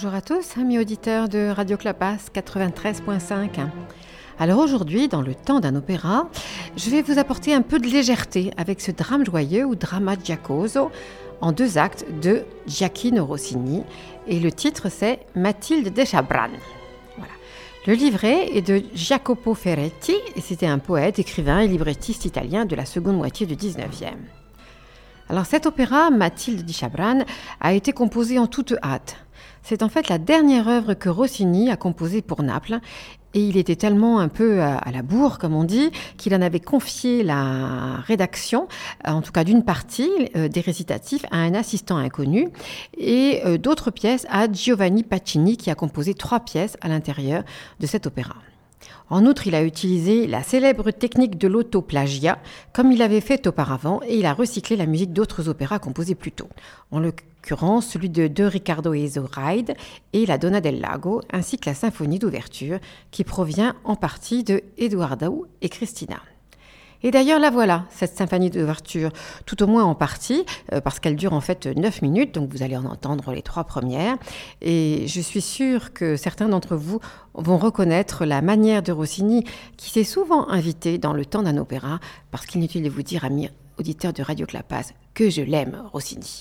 Bonjour à tous, amis auditeurs de Radio Clapas 93.5. Alors aujourd'hui, dans le temps d'un opéra, je vais vous apporter un peu de légèreté avec ce drame joyeux ou drama giacoso en deux actes de Giacchino Rossini et le titre c'est Mathilde de Chabran. Voilà. Le livret est de Jacopo Ferretti et c'était un poète, écrivain et librettiste italien de la seconde moitié du 19e. Alors cet opéra, Mathilde di Chabran, a été composé en toute hâte. C'est en fait la dernière œuvre que Rossini a composée pour Naples et il était tellement un peu à, la bourre, comme on dit, qu'il en avait confié la rédaction, en tout cas d'une partie euh, des récitatifs, à un assistant inconnu et euh, d'autres pièces à Giovanni Pacini qui a composé trois pièces à l'intérieur de cet opéra. En outre, il a utilisé la célèbre technique de l'autoplagia, comme il avait fait auparavant, et il a recyclé la musique d'autres opéras composés plus tôt. En l'occurrence, celui de De Riccardo Ride et la Donna del Lago, ainsi que la symphonie d'ouverture, qui provient en partie de Eduardo et Cristina. Et d'ailleurs, la voilà, cette symphonie d'ouverture, tout au moins en partie, euh, parce qu'elle dure en fait 9 minutes, donc vous allez en entendre les trois premières. Et je suis sûre que certains d'entre vous vont reconnaître la manière de Rossini, qui s'est souvent invité dans le temps d'un opéra, parce qu'inutile de vous dire, amis auditeurs de Radio Clapas, que je l'aime, Rossini.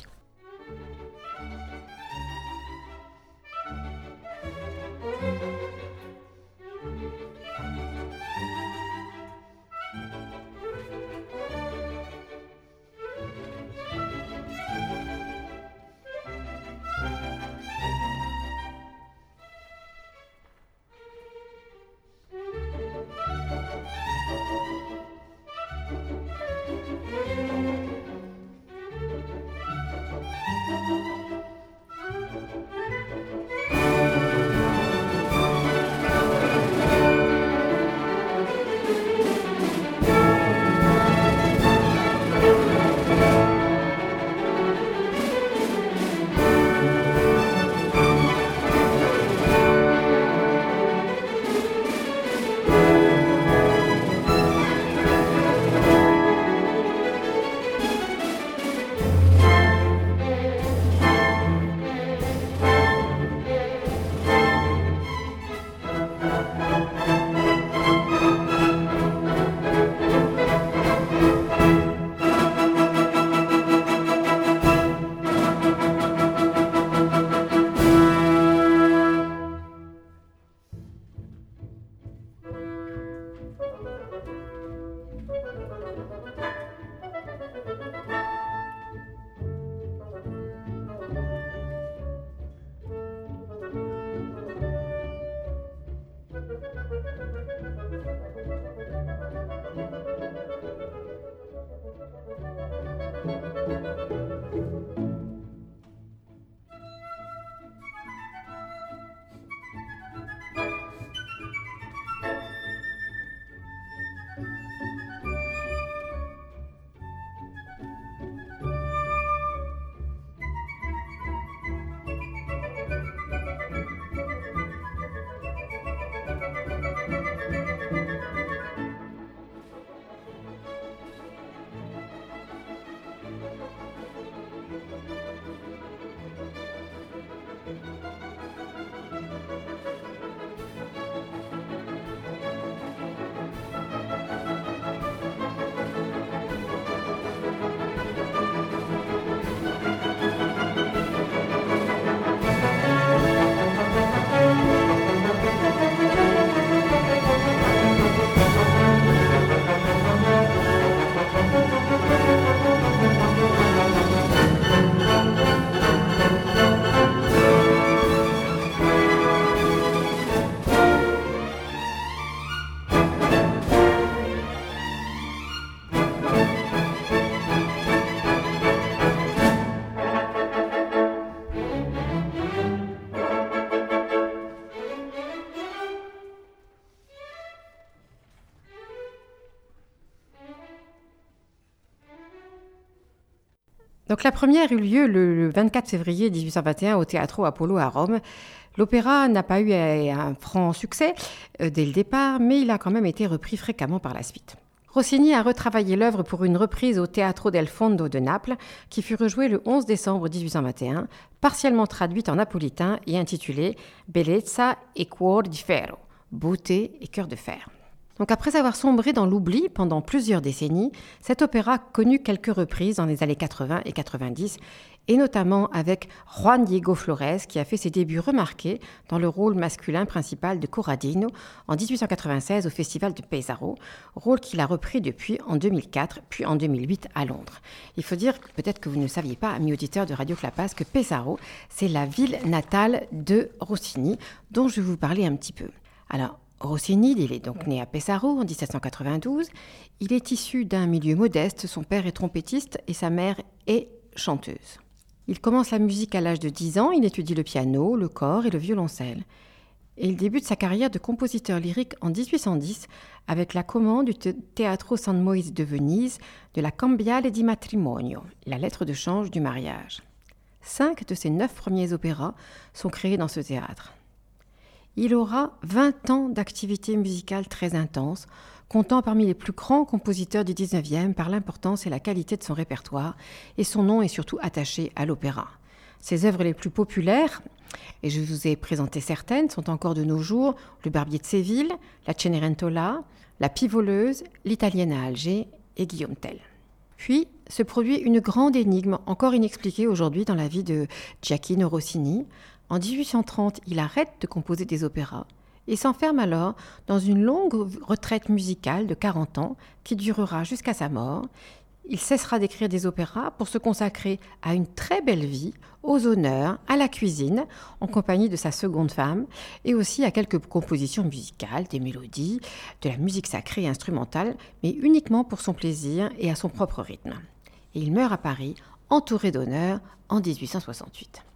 La première eut lieu le 24 février 1821 au Teatro Apollo à Rome. L'opéra n'a pas eu un franc succès euh, dès le départ, mais il a quand même été repris fréquemment par la suite. Rossini a retravaillé l'œuvre pour une reprise au Teatro del Fondo de Naples, qui fut rejouée le 11 décembre 1821, partiellement traduite en napolitain et intitulée Bellezza e cuor di ferro, beauté et cœur de fer. Donc après avoir sombré dans l'oubli pendant plusieurs décennies, cet opéra connut quelques reprises dans les années 80 et 90, et notamment avec Juan Diego Flores qui a fait ses débuts remarqués dans le rôle masculin principal de Corradino en 1896 au Festival de Pesaro, rôle qu'il a repris depuis en 2004 puis en 2008 à Londres. Il faut dire, peut-être que vous ne saviez pas, amis auditeurs de Radio Clapas, que Pesaro, c'est la ville natale de Rossini, dont je vais vous parler un petit peu. Alors, Rossini, il est donc né à Pesaro en 1792. Il est issu d'un milieu modeste. Son père est trompettiste et sa mère est chanteuse. Il commence la musique à l'âge de 10 ans. Il étudie le piano, le corps et le violoncelle. Et il débute sa carrière de compositeur lyrique en 1810 avec la commande du Teatro San Moise de Venise de la Cambiale di Matrimonio, la lettre de change du mariage. Cinq de ses neuf premiers opéras sont créés dans ce théâtre. Il aura 20 ans d'activité musicale très intense, comptant parmi les plus grands compositeurs du 19e par l'importance et la qualité de son répertoire, et son nom est surtout attaché à l'opéra. Ses œuvres les plus populaires, et je vous ai présenté certaines, sont encore de nos jours Le Barbier de Séville, La Cenerentola, La Pivoleuse, L'Italienne à Alger et Guillaume Tell. Puis se produit une grande énigme encore inexpliquée aujourd'hui dans la vie de Giacchino Rossini, en 1830, il arrête de composer des opéras et s'enferme alors dans une longue retraite musicale de 40 ans qui durera jusqu'à sa mort. Il cessera d'écrire des opéras pour se consacrer à une très belle vie, aux honneurs, à la cuisine, en compagnie de sa seconde femme, et aussi à quelques compositions musicales, des mélodies, de la musique sacrée et instrumentale, mais uniquement pour son plaisir et à son propre rythme. Et il meurt à Paris, entouré d'honneurs, en 1868.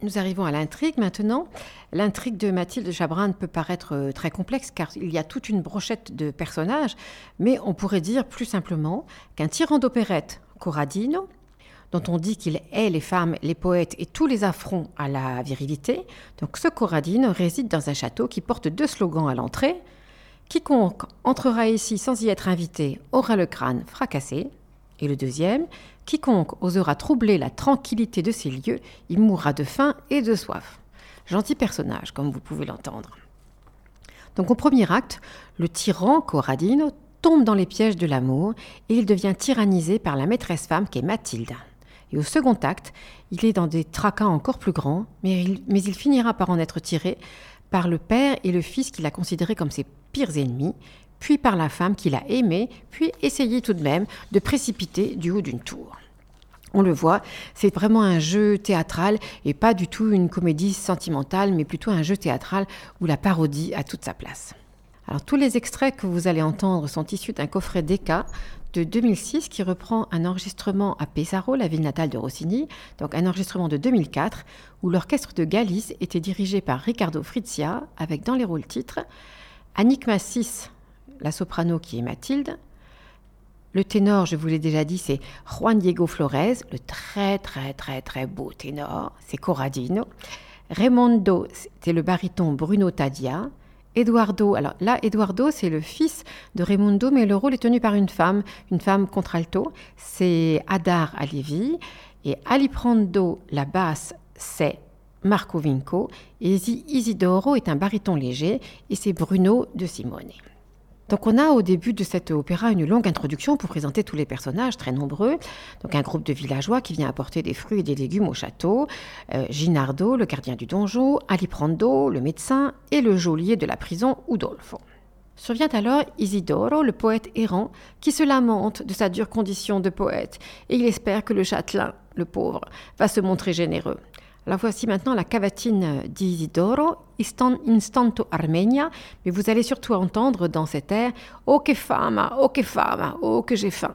Nous arrivons à l'intrigue maintenant. L'intrigue de Mathilde Chabrin peut paraître euh, très complexe car il y a toute une brochette de personnages, mais on pourrait dire plus simplement qu'un tyran d'opérette, Corradino, dont on dit qu'il hait les femmes, les poètes et tous les affronts à la virilité, donc ce Corradino réside dans un château qui porte deux slogans à l'entrée. Quiconque entrera ici sans y être invité aura le crâne fracassé. Et le deuxième, quiconque osera troubler la tranquillité de ces lieux, il mourra de faim et de soif. Gentil personnage, comme vous pouvez l'entendre. Donc au premier acte, le tyran Corradino tombe dans les pièges de l'amour et il devient tyrannisé par la maîtresse femme qui est Mathilde. Et au second acte, il est dans des tracas encore plus grands, mais il, mais il finira par en être tiré par le père et le fils qu'il a considérés comme ses pires ennemis, puis par la femme qu'il a aimée, puis essayé tout de même de précipiter du haut d'une tour. On le voit, c'est vraiment un jeu théâtral et pas du tout une comédie sentimentale, mais plutôt un jeu théâtral où la parodie a toute sa place. Alors tous les extraits que vous allez entendre sont issus d'un coffret d'Eka de 2006 qui reprend un enregistrement à Pesaro, la ville natale de Rossini, donc un enregistrement de 2004 où l'orchestre de Galice était dirigé par Riccardo Frizia avec dans les rôles titres Annick Massis la soprano qui est Mathilde. Le ténor, je vous l'ai déjà dit, c'est Juan Diego Flores, le très très très très beau ténor, c'est Corradino. Raimondo, c'est le baryton Bruno Tadia. Eduardo, alors là, Eduardo, c'est le fils de Raimondo, mais le rôle est tenu par une femme, une femme contralto, c'est Adar Alevi. Et Aliprando, la basse, c'est Marco Vinco. Et Isidoro est un baryton léger, et c'est Bruno de Simone. Donc on a au début de cet opéra une longue introduction pour présenter tous les personnages très nombreux. Donc un groupe de villageois qui vient apporter des fruits et des légumes au château, euh, Ginardo, le gardien du donjon, Aliprando, le médecin et le geôlier de la prison Udolfo. Survient alors Isidoro, le poète errant, qui se lamente de sa dure condition de poète, et il espère que le châtelain, le pauvre, va se montrer généreux. La voici maintenant la cavatine d'Isidoro, Instanto Armenia, mais vous allez surtout entendre dans cet air Oh que fama, oh que fama, oh que j'ai faim.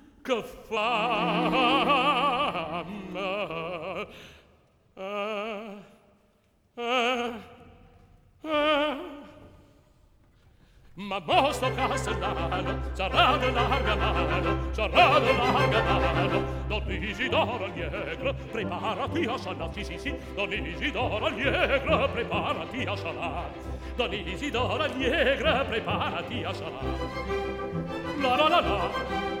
que fama Ah, eh, eh, eh. ma mostro castellano sarà de larga mano sarà de larga mano. Don Isidoro Allegro preparati a salar sì sì sì. Don Isidoro Allegro preparati a salar don Isidoro Allegro preparati a salar la la la la.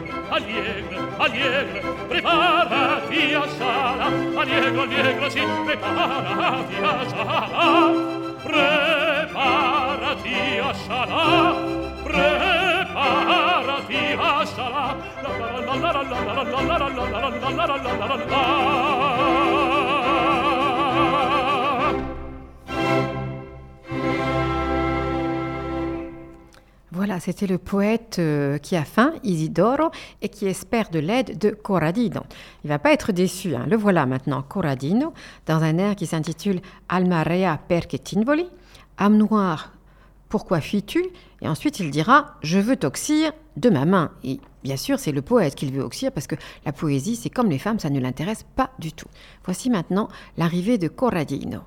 allegro, allegro, preparati a sala, allegro, allegro, sì, preparati a sala, preparati a sala, preparati a sala, la la la la la la la la la la la la la la la la Voilà, c'était le poète euh, qui a faim, Isidoro, et qui espère de l'aide de Corradino. Il va pas être déçu, hein. le voilà maintenant, Corradino, dans un air qui s'intitule Almarea perché tinvoli, âme noire, pourquoi fuis-tu? Et ensuite il dira Je veux t'oxyre de ma main. Et bien sûr, c'est le poète qu'il veut oxyre parce que la poésie, c'est comme les femmes, ça ne l'intéresse pas du tout. Voici maintenant l'arrivée de Corradino.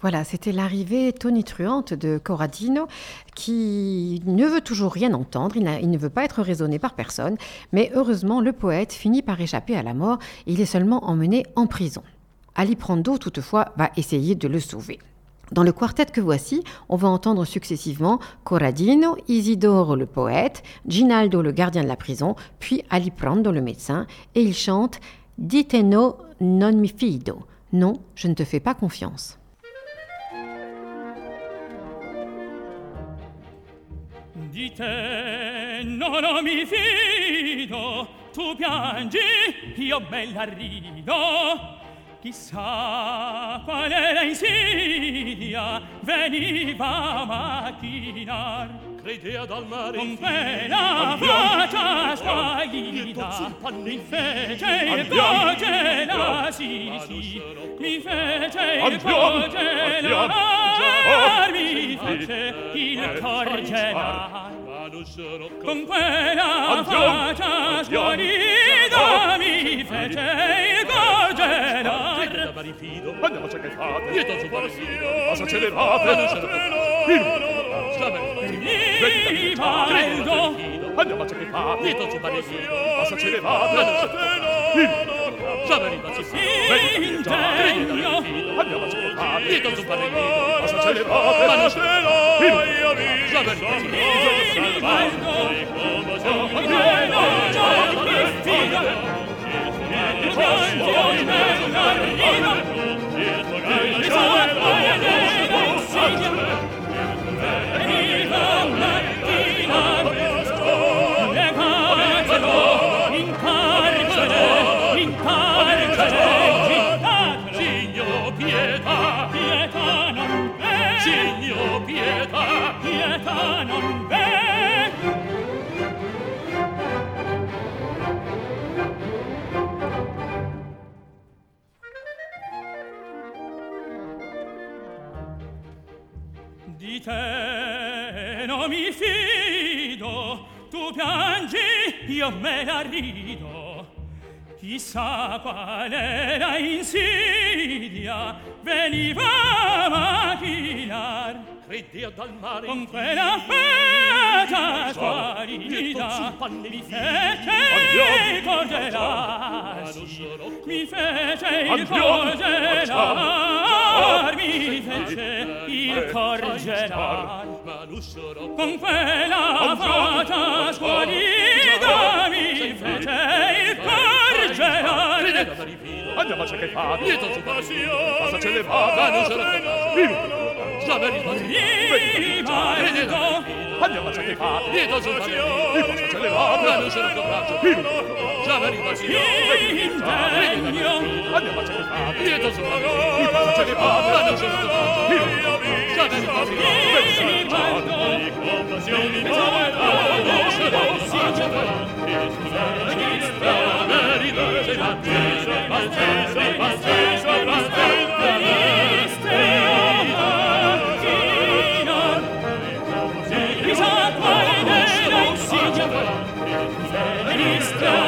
Voilà, c'était l'arrivée tonitruante de Corradino qui ne veut toujours rien entendre, il, ne veut pas être raisonné par personne, mais heureusement le poète finit par échapper à la mort et il est seulement emmené en prison. Ali Prando, toutefois, va essayer de le sauver. Dans le quartet que voici, on va entendre successivement Corradino, Isidoro le poète, Ginaldo le gardien de la prison, puis Ali Prando le médecin, et ils chantent Diteno non mi fido. Non, je ne te fais pas confiance. di te non mi fido tu piangi io bella rido. Chissà qual era insidia veniva a macchinar Credea dal mare Con quella faccia sguaglita Mi fece il voce la sì sì. Mi fece il voce la Mi fece il cor con quella faccia sguarida oh. mi fece gorgerar ma rifido andiamoci che fate? Lieto su passione cosa celebrate non ce la fate viva il do andiamoci che fate? Lieto su passione cosa celebrate non ce la fate già veniva si fine veniva già abbiamo ascoltato e con parrino a celebrare la stella io vi già veniva si fine salvato e come già veniva già Christina e il suo nella rina io me la rido chissà quale la insidia. Veniva a machinar Ridia dal mare con quella fata squalida mi fece il congelarsi mi fece il congelar mi fece il cordelar con quella fata squalida Vedete da rifido Andiamo a cercare i fatto Dietro su passione Passa ce ne va Da non ce la fai Già da rifido Vedete da rifido Andiamo a cercare i fatto Dietro su passione Passa ce ne va Da non ce la fai Christ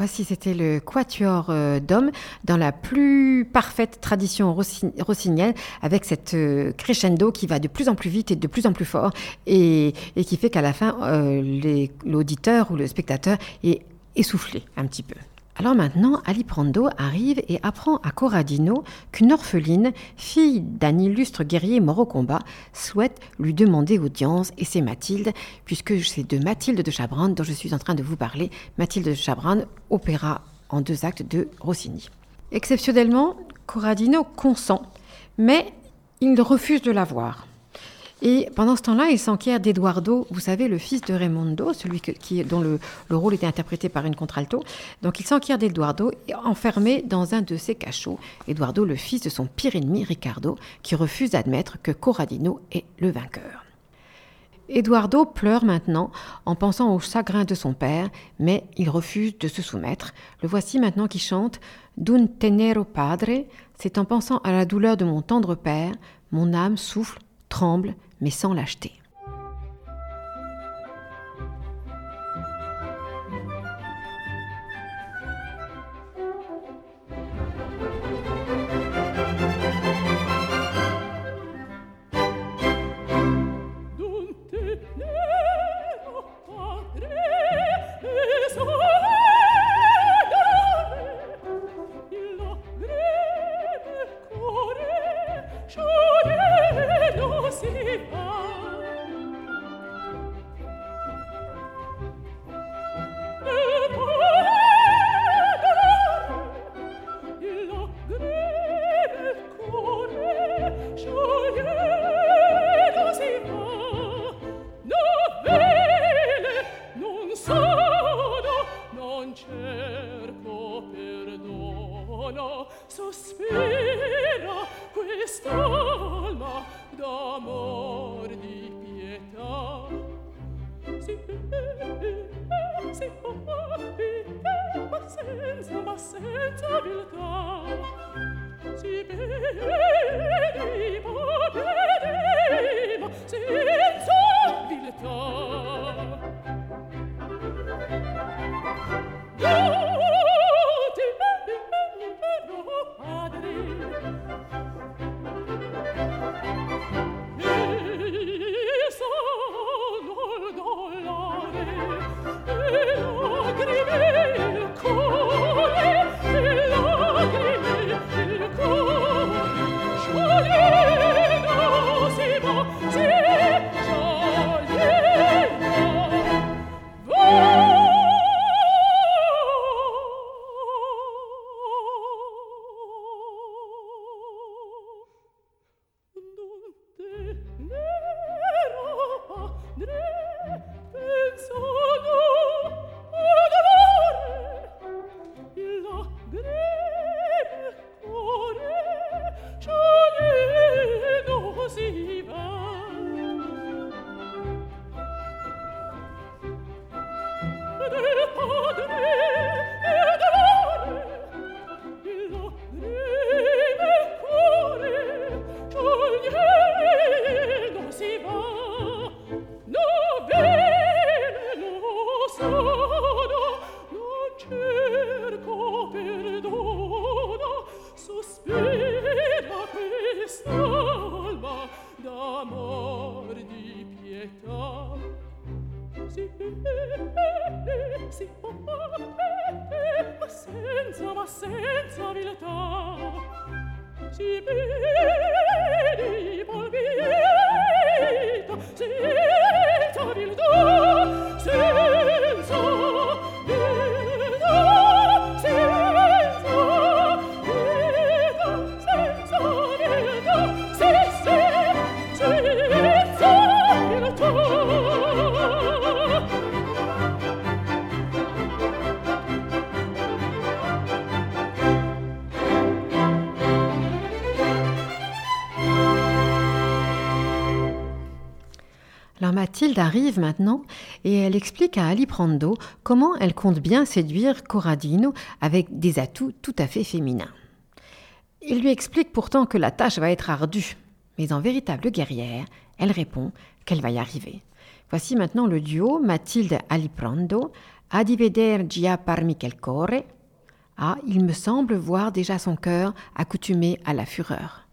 Voici, c'était le quatuor euh, d'hommes dans la plus parfaite tradition rossi- rossinienne, avec cette euh, crescendo qui va de plus en plus vite et de plus en plus fort, et, qui fait qu'à la fin, euh, l'auditeur ou le spectateur est essoufflé un petit peu. Alors maintenant, Ali Prando arrive et apprend à Corradino qu'une orpheline, fille d'un illustre guerrier mort au combat, souhaite lui demander audience, et c'est Mathilde, puisque c'est de Mathilde de Chabrande dont je suis en train de vous parler. Mathilde de Chabrande, opéra en deux actes de Rossini. Exceptionnellement, Corradino consent, mais il refuse de la voir. Et pendant ce temps-là, il s'enquiert d'Eduardo, vous savez, le fils de Raimondo, celui qui, dont le, le rôle était interprété par une contralto. Donc il s'enquiert d'Eduardo, enfermé dans un de ses cachots. Eduardo, le fils de son pire ennemi, Ricardo, qui refuse d'admettre que Corradino est le vainqueur. Eduardo pleure maintenant en pensant au chagrin de son père, mais il refuse de se soumettre. Le voici maintenant qui chante D'un tenero padre, c'est en pensant à la douleur de mon tendre père, mon âme souffle, tremble, mais sans lâcheté. Arrive maintenant et elle explique à Ali Prando comment elle compte bien séduire Corradino avec des atouts tout à fait féminins. Il lui explique pourtant que la tâche va être ardue, mais en véritable guerrière, elle répond qu'elle va y arriver. Voici maintenant le duo Mathilde Aliprando, a di veder già parmi quel core. Ah, il me semble voir déjà son cœur accoutumé à la fureur.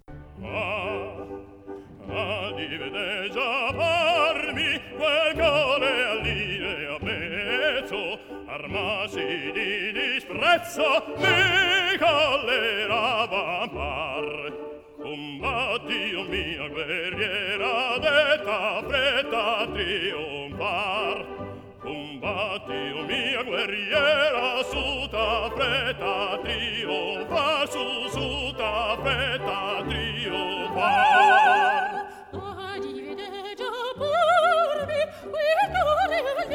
quel gole all'ire a mezzo armasi di disprezzo mi collerava par combatti o mia guerriera detta fretta trionfar. Combatti o mia guerriera su ta fretta trionfar su su ta fretta trionfar.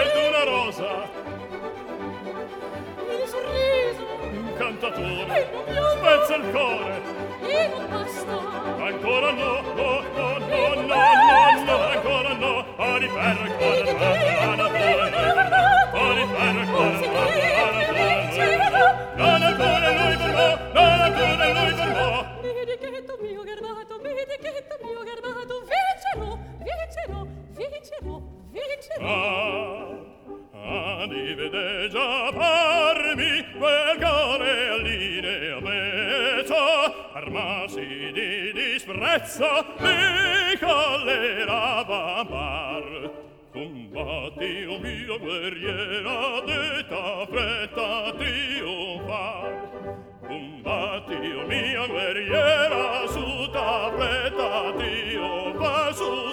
ed una rosa. Il sorriso. Un cantatore spezza il cuore. E non basta ancora no no no no no no no ancora no. A riferra ancora no a riferra ancora. no a riferra ancora no vede già parmi quel cane all'inea pezzo armasi di disprezzo mi collerava mar combatti o mio guerriera detta fretta trionfar combatti o mia guerriera su ta fretta trionfar su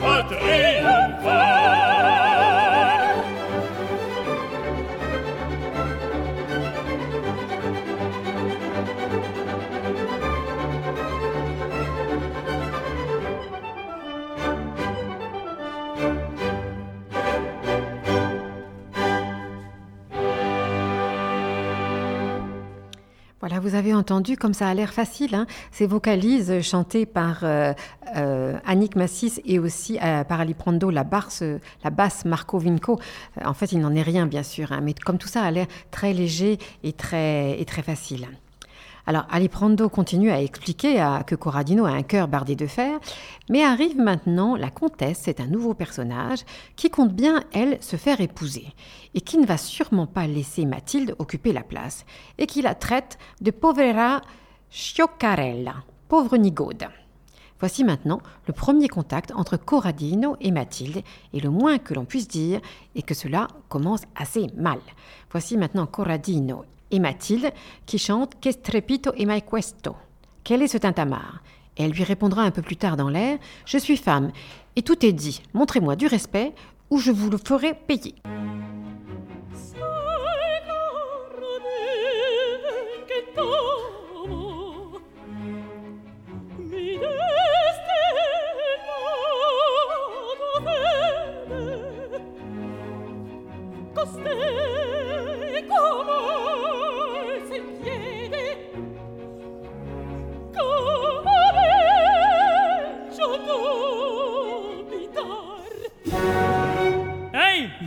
Patria! Vous avez entendu comme ça a l'air facile, hein, ces vocalises chantées par euh, euh, Annick Massis et aussi euh, par Aliprando, la, la basse Marco Vinco. en fait, il n'en est rien, bien sûr, hein, mais comme tout ça a l'air très léger et très, et très facile. Alors, Aliprando continue à expliquer que Corradino a un cœur bardé de fer, mais arrive maintenant la comtesse, c'est un nouveau personnage qui compte bien, elle, se faire épouser, et qui ne va sûrement pas laisser Mathilde occuper la place, et qui la traite de povera scioccarella, pauvre nigaude. Voici maintenant le premier contact entre Corradino et Mathilde, et le moins que l'on puisse dire est que cela commence assez mal. Voici maintenant Corradino et Mathilde qui chante Que strepito e mai questo Quel est ce tintamarre? Elle lui répondra un peu plus tard dans l'air Je suis femme et tout est dit. Montrez-moi du respect ou je vous le ferai payer.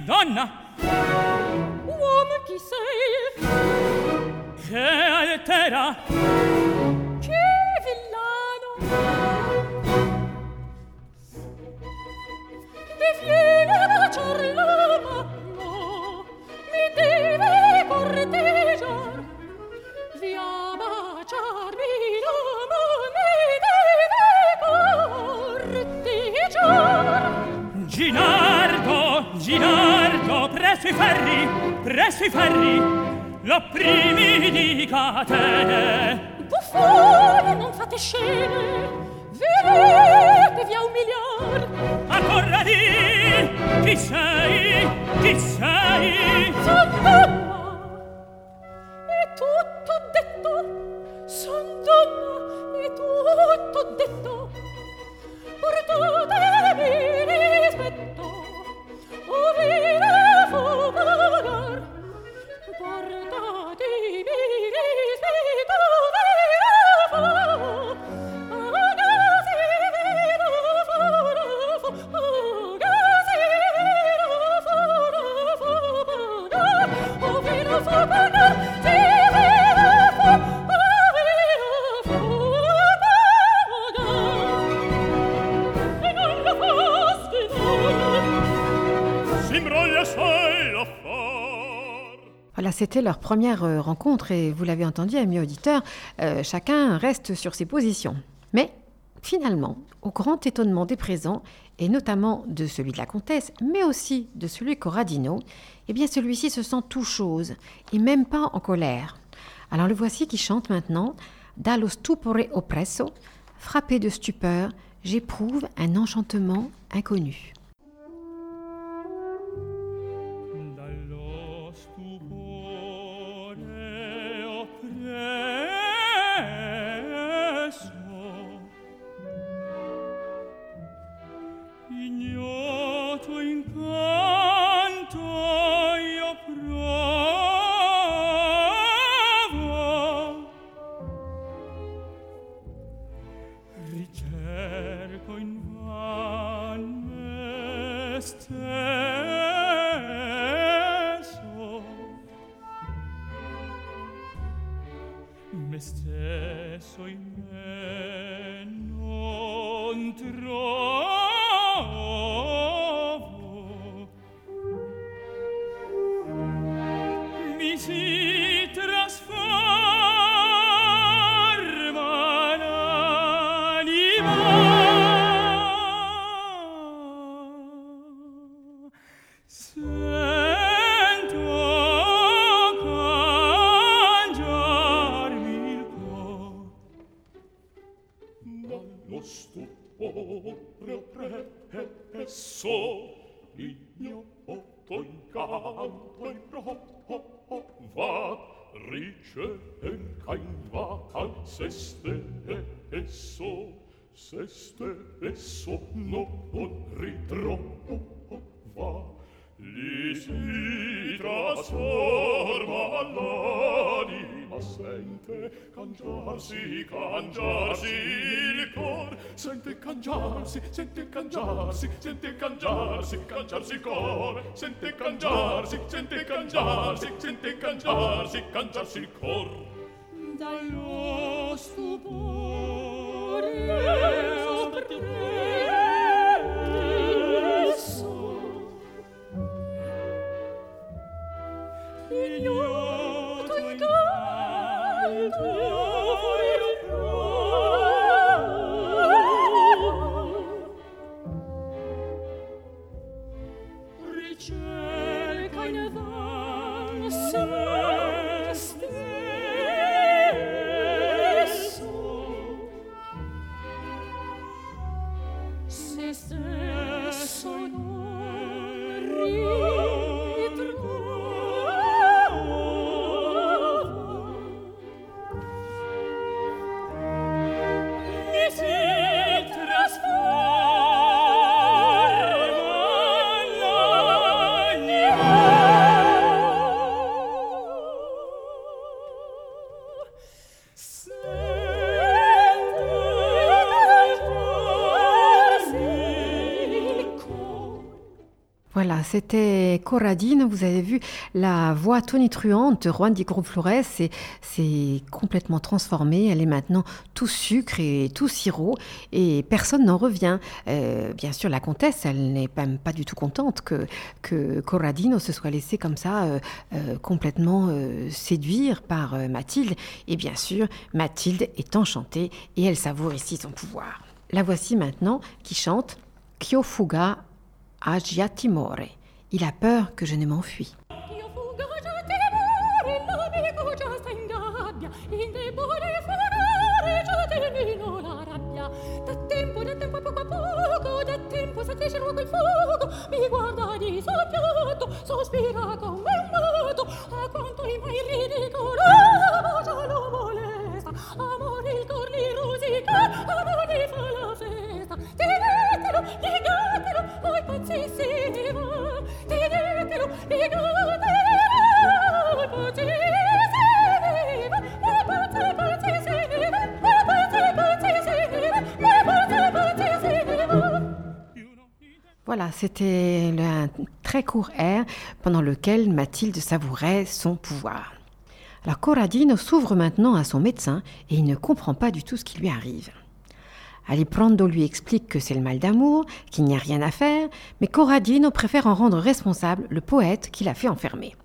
donna uomo chi sei? Che altera? presso i ferri, presso i ferri, lo primi di catene. Buffone, non fate scene, vedetevi a umiliar. Ancora lì, chi sei, chi sei? Zitto! Leur première euh, rencontre et vous l'avez entendu, amis auditeurs, euh, chacun reste sur ses positions. Mais finalement, au grand étonnement des présents, et notamment de celui de la comtesse, mais aussi de celui Corradino, eh bien celui-ci se sent tout chose, et même pas en colère. Alors le voici qui chante maintenant Dallo stupore oppresso, frappé de stupeur, j'éprouve un enchantement inconnu. trasforma l'anima sente cangiarsi, cangiarsi il cor. Sente cangiarsi, sente cangiarsi sente cangiarsi, cangiarsi il cor. Sente cangiarsi, sente cangiarsi sente cangiarsi, cangiarsi il cor. Dall'ora c'était Corradine. Vous avez vu la voix tonitruante de Juan Di Flores. C'est, complètement transformé. Elle est maintenant tout sucre et tout sirop. Et personne n'en revient. Euh, bien sûr, la comtesse, elle n'est même pas du tout contente que, que Corradino se soit laissé comme ça euh, euh, complètement séduire par Mathilde. Et bien sûr, Mathilde est enchantée et elle savoure ici son pouvoir. La voici maintenant qui chante Kyofuga Agia Timore. Il a peur que je ne m'enfuis. Voilà, c'était un très court air pendant lequel Mathilde savourait son pouvoir. Alors Corradino s'ouvre maintenant à son médecin et il ne comprend pas du tout ce qui lui arrive. Aliprando lui explique que c'est le mal d'amour, qu'il n'y a rien à faire, mais Corradino préfère en rendre responsable le poète qui l'a fait enfermer.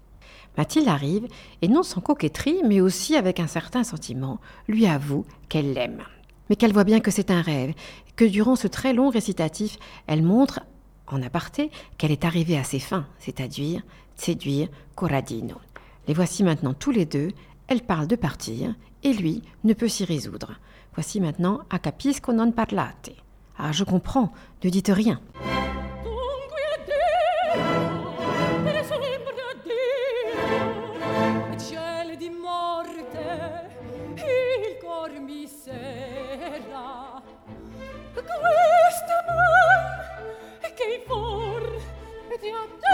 Mathilde arrive et non sans coquetterie, mais aussi avec un certain sentiment, lui avoue qu'elle l'aime. Mais qu'elle voit bien que c'est un rêve, que durant ce très long récitatif, elle montre, en aparté, qu'elle est arrivée à ses fins, c'est-à-dire séduire Corradino. Les voici maintenant tous les deux, elle parle de partir, et lui ne peut s'y résoudre. Voici maintenant A capisco non parlate. Ah, je comprends, ne dites rien.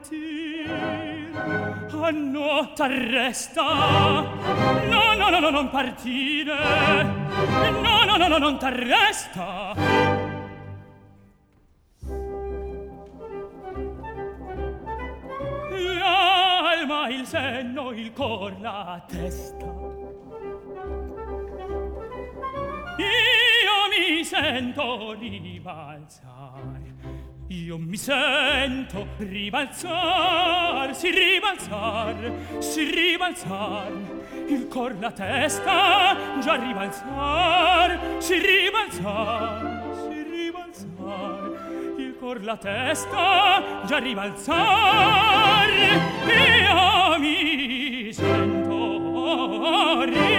partir. A no, resta. No no no no non partire. No no no no non t'arresta. L'alma il senno il cor la testa. Io mi sento di balzare io mi sento ribalzar, si ribalzar, si ribalzar, il cor, la testa, già ribalzar, si ribalzar, si ribalzar, il cor, la testa, già ribalzar, io mi sento ribalzar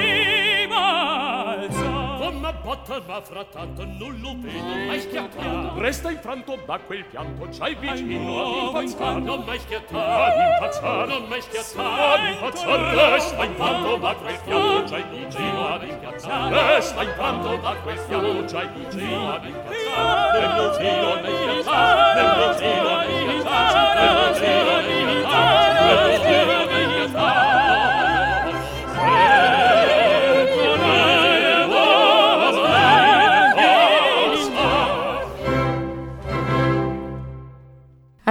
cotta va frattato non lo vedo mai schiattato resta in franto da quel pianto c'hai vicino ad impazzare non mai schiattato ad impazzare non mai schiattato ad impazzare resta in da quel pianto c'hai vicino ad impazzare resta in franto da quel pianto c'hai vicino ad impazzare nel mio zio nel mio zio nel mio zio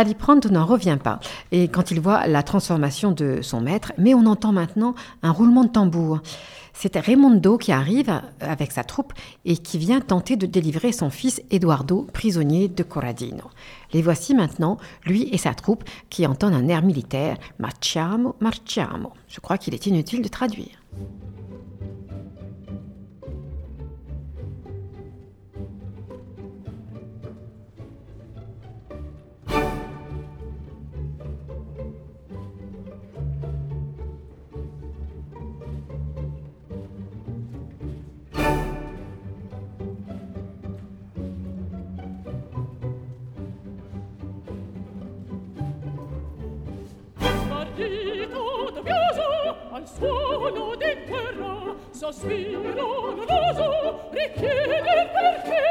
Aliprand n'en revient pas et quand il voit la transformation de son maître, mais on entend maintenant un roulement de tambour. C'est Raimondo qui arrive avec sa troupe et qui vient tenter de délivrer son fils Eduardo, prisonnier de Corradino. Les voici maintenant, lui et sa troupe, qui entendent un air militaire Marciamo, marciamo. Je crois qu'il est inutile de traduire. agito dubbioso al suono di denterrò sospiro non richiede il perché.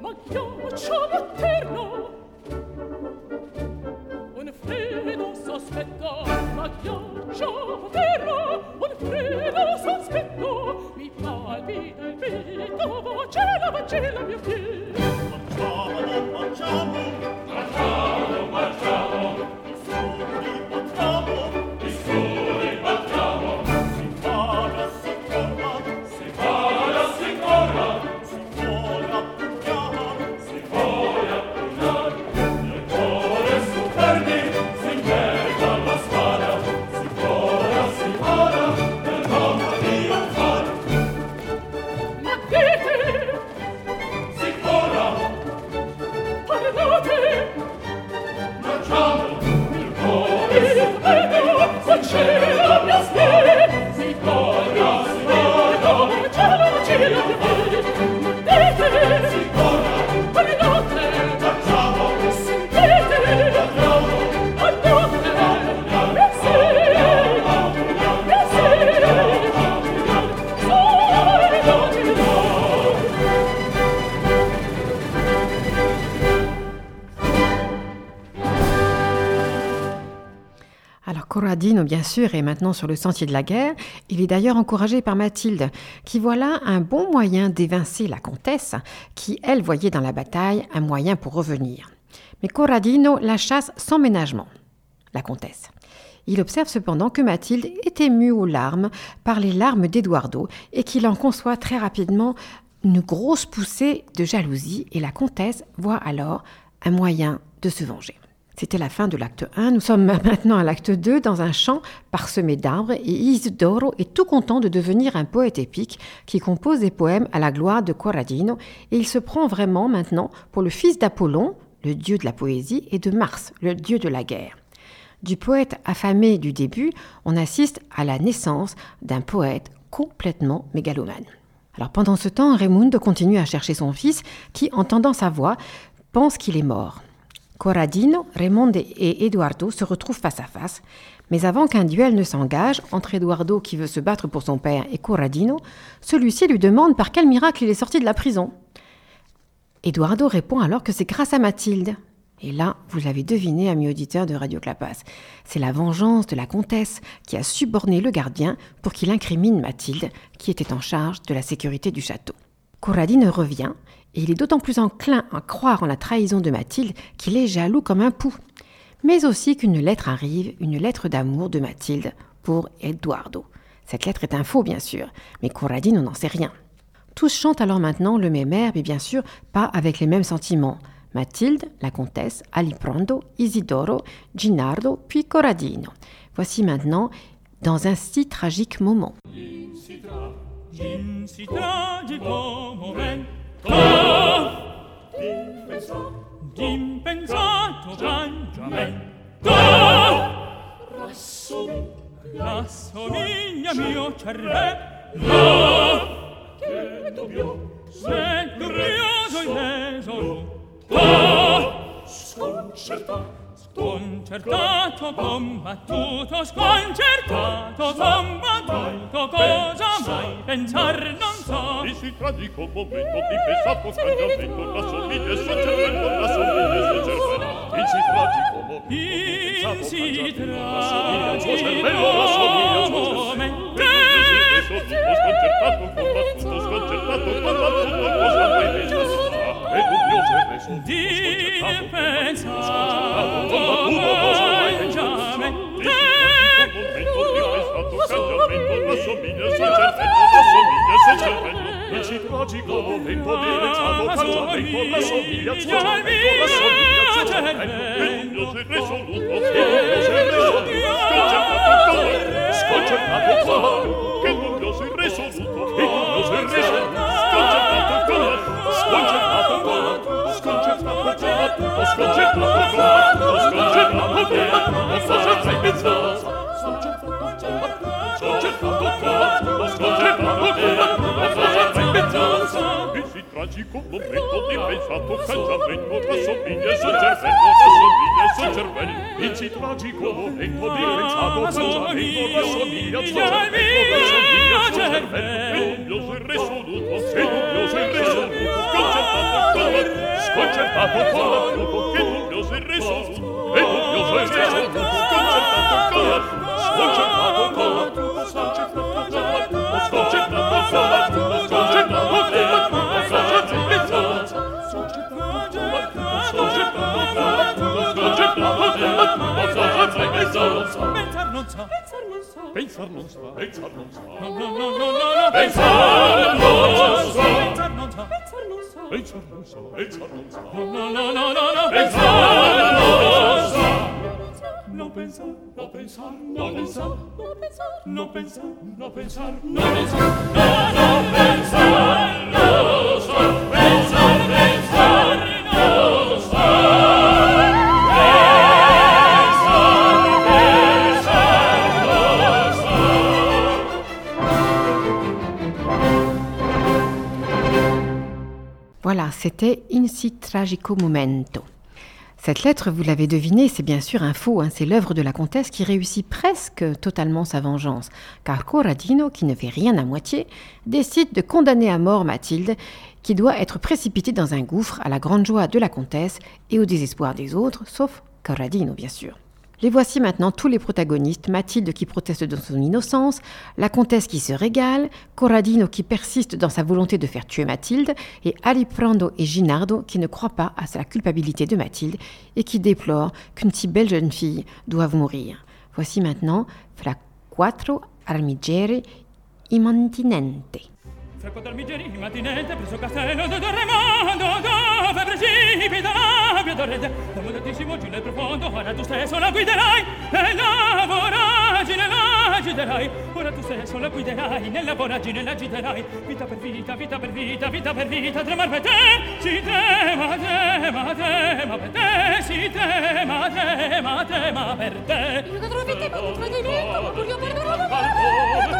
Ma ghiaccio materno un freddo sospetto ma ghiaccio materno bien sûr, est maintenant sur le sentier de la guerre. Il est d'ailleurs encouragé par Mathilde, qui voit là un bon moyen d'évincer la comtesse, qui, elle, voyait dans la bataille un moyen pour revenir. Mais Corradino la chasse sans ménagement, la comtesse. Il observe cependant que Mathilde est émue aux larmes par les larmes d'Eduardo et qu'il en conçoit très rapidement une grosse poussée de jalousie et la comtesse voit alors un moyen de se venger. C'était la fin de l'acte 1. Nous sommes maintenant à l'acte 2 dans un champ parsemé d'arbres et Isidoro est tout content de devenir un poète épique qui compose des poèmes à la gloire de Corradino et il se prend vraiment maintenant pour le fils d'Apollon, le dieu de la poésie, et de Mars, le dieu de la guerre. Du poète affamé du début, on assiste à la naissance d'un poète complètement mégalomane. Alors pendant ce temps, Raymond continue à chercher son fils qui, entendant sa voix, pense qu'il est mort. Corradino, Raymond et Eduardo se retrouvent face à face, mais avant qu'un duel ne s'engage entre Eduardo qui veut se battre pour son père et Corradino, celui-ci lui demande par quel miracle il est sorti de la prison. Eduardo répond alors que c'est grâce à Mathilde. Et là, vous l'avez deviné, ami auditeur de Radio Clapas, c'est la vengeance de la comtesse qui a suborné le gardien pour qu'il incrimine Mathilde, qui était en charge de la sécurité du château. Corradino revient, et il est d'autant plus enclin à croire en la trahison de Mathilde qu'il est jaloux comme un pou. Mais aussi qu'une lettre arrive, une lettre d'amour de Mathilde pour Eduardo. Cette lettre est un faux, bien sûr, mais Corradino n'en sait rien. Tous chantent alors maintenant le même air, mais bien sûr pas avec les mêmes sentiments. Mathilde, la comtesse, Aliprando, Isidoro, Ginardo, puis Corradino. Voici maintenant dans un si tragique moment. d'impensato cangiamento rassomiglia rassomiglia mio cervello che dubbio se curioso illeso lo sconcertato Concertato, combattuto, sconcertato, combattuto, cosa mai pensar non so. E si tradico un momento di pesato scangiamento, la somiglia suo cervello, la somiglia suo cervello. E si tradico momento di pesato scangiamento, la somiglia suo cervello, la somiglia suo cervello. E si tradico momento di pesato sconcertato, combattuto, sconcertato, combattuto, cosa mai pensar di pensare già Il ciclogico momento di lezzavo Facciamo la somiglia al cervello La somiglia al cervello Un mio sempre soluto Un mio sempre soluto Sconcertato Sconcertato Che tragico momento di pensato cangiamento tra sommiglia e suo cervello tra sommiglia e suo cervello in ci tragico momento di pensato cangiamento tra sommiglia e suo cervello tra sommiglia e suo cervello e un mio serre sonuto seduto Pensar non sta, pensar non sa, No, no, no, no, no, no. Pensar non sa, Pensar non sta no pensar, no pensar, no pensar, no, pensar, no pensar, no. pensar, no pensar, no pensar Voilà, c'était Insi Tragico Momento. Cette lettre, vous l'avez deviné, c'est bien sûr un faux, hein, c'est l'œuvre de la comtesse qui réussit presque totalement sa vengeance, car Corradino, qui ne fait rien à moitié, décide de condamner à mort Mathilde, qui doit être précipitée dans un gouffre à la grande joie de la comtesse et au désespoir des autres, sauf Corradino bien sûr. Les voici maintenant tous les protagonistes, Mathilde qui proteste de son innocence, la comtesse qui se régale, Corradino qui persiste dans sa volonté de faire tuer Mathilde, et Aliprando et Ginardo qui ne croient pas à la culpabilité de Mathilde et qui déplorent qu'une si belle jeune fille doive mourir. Voici maintenant Fra quattro armigeri immantinente. Frecco d'armigeri, migerì mattinente presso preso castello di Dorremondo dove precipita l'abbia d'orrete da modentissimo gile profondo ora tu stesso la guiderai e la voragine la agiterai ora tu stesso la guiderai nella voragine la agiterai vita per vita vita per vita vita per vita tremar per te si tema tema tema per te si tema tema tema per te. Io che trovo vita ma contro di me come voglio perdere la mia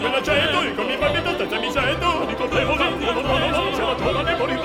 quell'aceto, il con mi fa mi tutta, mi sento, di colpevoli, non lo conosco, se la trova ne morì.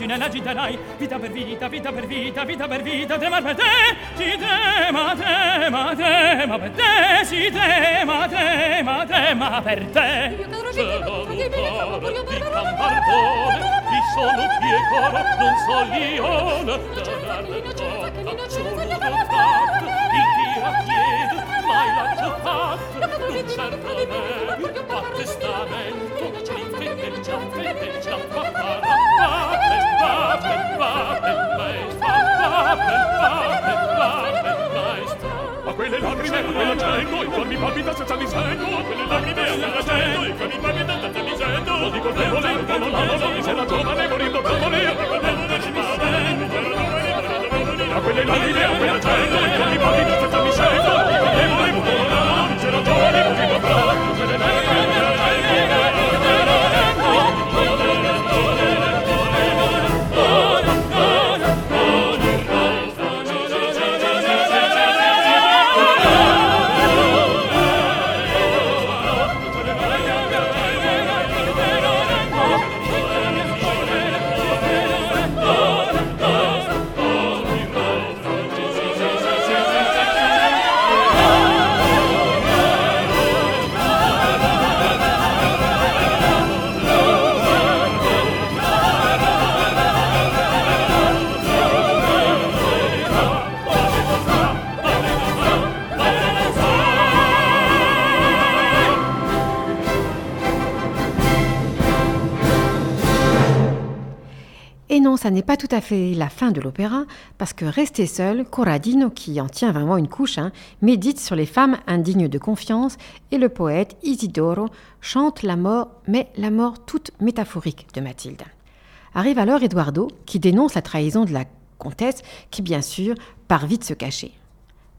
pagina la gitarai vita per vita vita per vita vita per vita trema per te si trema trema trema per te si trema trema trema per te di sono piecora non so lione di chi a chiedo mai la giocata non serve a c'è a testamento mi crede già crede già stento e l'accento, il cuor mi palpita senza disento, quelle lacrime a stare stento, il cuor mi palpita senza disento, lo dico te volevo, come la mamma mi se la giovane morendo come lei, ma quando non ci va a quelle lacrime, a quella gente, il cuor mi palpita senza disento, lo dico te volevo, come la mamma mi se la giovane morendo come lei, ça n'est pas tout à fait la fin de l'opéra, parce que resté seul, Corradino, qui en tient vraiment une couche, hein, médite sur les femmes indignes de confiance, et le poète Isidoro chante la mort, mais la mort toute métaphorique de Mathilde. Arrive alors Eduardo, qui dénonce la trahison de la comtesse, qui bien sûr part vite se cacher.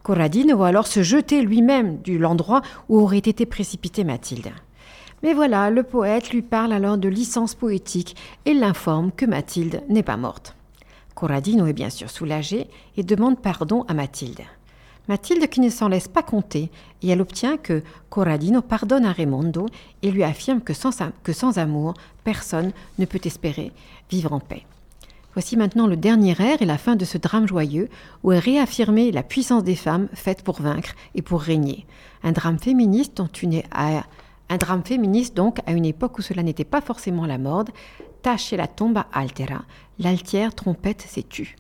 Corradino va alors se jeter lui-même de l'endroit où aurait été précipitée Mathilde. Mais voilà, le poète lui parle alors de licence poétique et l'informe que Mathilde n'est pas morte. Corradino est bien sûr soulagé et demande pardon à Mathilde. Mathilde qui ne s'en laisse pas compter et elle obtient que Corradino pardonne à Raimondo et lui affirme que sans, amour, personne ne peut espérer vivre en paix. Voici maintenant le dernier air et la fin de ce drame joyeux où est réaffirmée la puissance des femmes faites pour vaincre et pour régner. Un drame féministe dont une à un drame féministe donc à une époque où cela n'était pas forcément la mode. Tache la tomba altera, l'altière trompette s'est tue.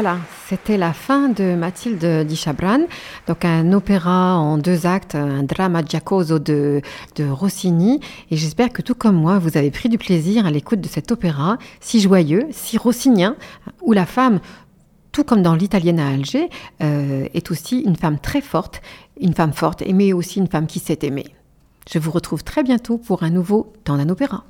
Voilà, c'était la fin de Mathilde di Chabran, donc un opéra en deux actes, un drama giacoso de, Rossini. Et j'espère que tout comme moi, vous avez pris du plaisir à l'écoute de cet opéra si joyeux, si rossinien, où la femme, tout comme dans l'italienne à Alger, euh, est aussi une femme très forte, une femme forte, mais aussi une femme qui sait aimer. Je vous retrouve très bientôt pour un nouveau Temps d'un opéra.